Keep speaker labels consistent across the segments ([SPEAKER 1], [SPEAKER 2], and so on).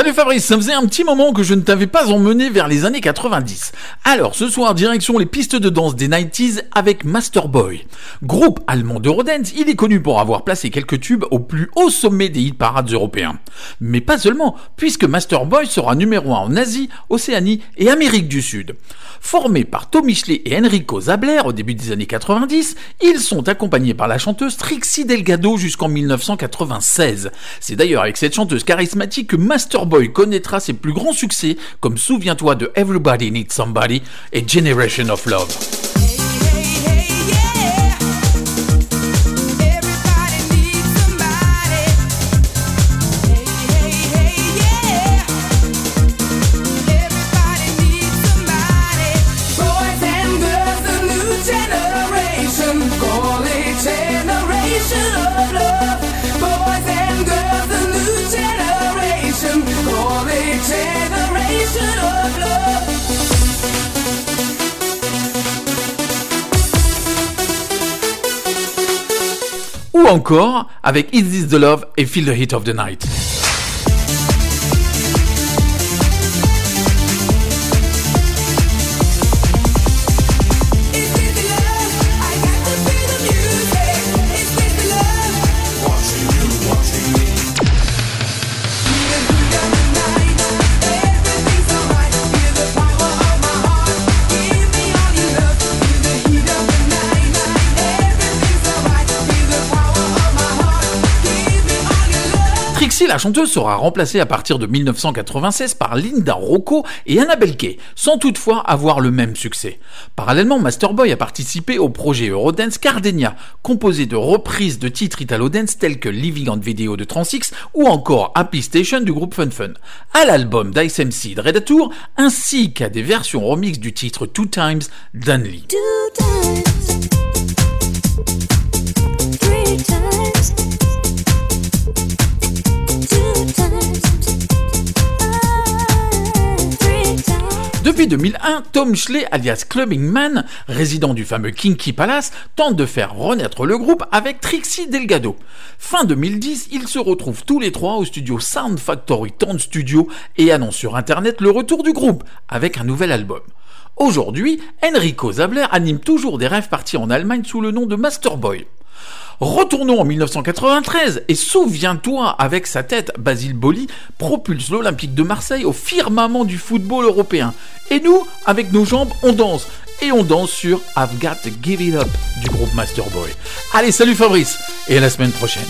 [SPEAKER 1] Salut Fabrice, ça faisait un petit moment que je ne t'avais pas emmené vers les années 90. Alors ce soir, direction les pistes de danse des 90s avec Masterboy. Groupe allemand d'Eurodance, il est connu pour avoir placé quelques tubes au plus haut sommet des hit parades européens. Mais pas seulement, puisque Masterboy sera numéro 1 en Asie, Océanie et Amérique du Sud. Formés par Tom Michelet et Enrico Zabler au début des années 90, ils sont accompagnés par la chanteuse Trixie Delgado jusqu'en 1996. C'est d'ailleurs avec cette chanteuse charismatique que Master Connaîtra ses plus grands succès comme Souviens-toi de Everybody Needs Somebody et Generation of Love. Ou encore avec Is This the Love et Feel the Heat of the Night. La chanteuse sera remplacée à partir de 1996 par Linda Rocco et Annabelle Kay, sans toutefois avoir le même succès. Parallèlement, Masterboy a participé au projet Eurodance Cardenia, composé de reprises de titres Italo-dance tels que Living on Video de Transix ou encore Happy Station du groupe Fun Fun, à l'album d'Ice MC de Redatour, ainsi qu'à des versions remix du titre Two Times d'Anly. Depuis 2001, Tom Schley, alias Clubbing Man, résident du fameux Kinky Palace, tente de faire renaître le groupe avec Trixie Delgado. Fin 2010, ils se retrouvent tous les trois au studio Sound Factory Town Studio et annoncent sur internet le retour du groupe avec un nouvel album. Aujourd'hui, Enrico Zabler anime toujours des rêves partis en Allemagne sous le nom de Masterboy. Retournons en 1993 et souviens-toi, avec sa tête, Basile Boli propulse l'Olympique de Marseille au firmament du football européen. Et nous, avec nos jambes, on danse. Et on danse sur I've Got to Give It Up du groupe Masterboy. Allez, salut Fabrice et à la semaine prochaine.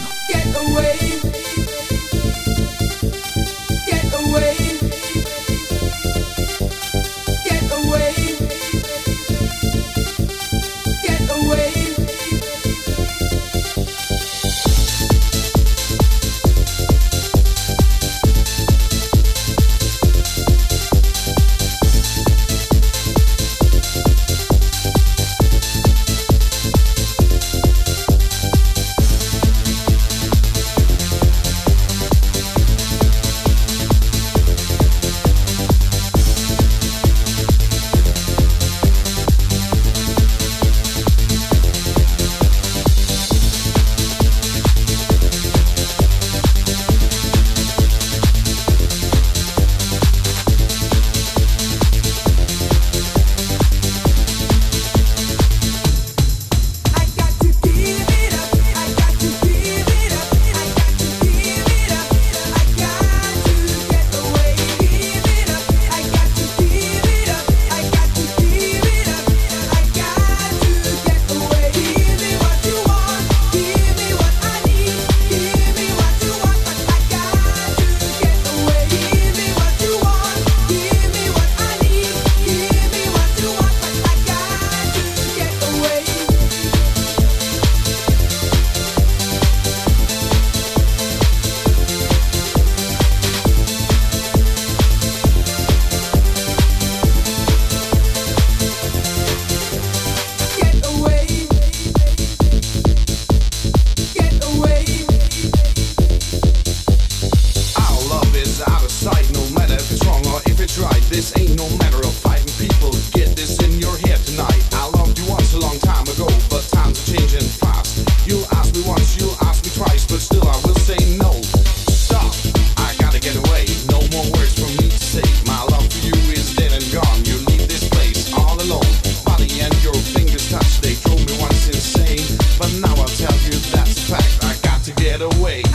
[SPEAKER 2] This ain't no matter of fighting people. Get this in your head tonight. I loved you once a long time ago, but times are changing fast. You ask me once, you ask me twice, but still I will say no. Stop. I gotta get away. No more words for me to say. My love for you is dead and gone. You leave this place all alone. Body and your fingers touch. They drove me once insane, but now I'll tell you that's a fact. I got to get away.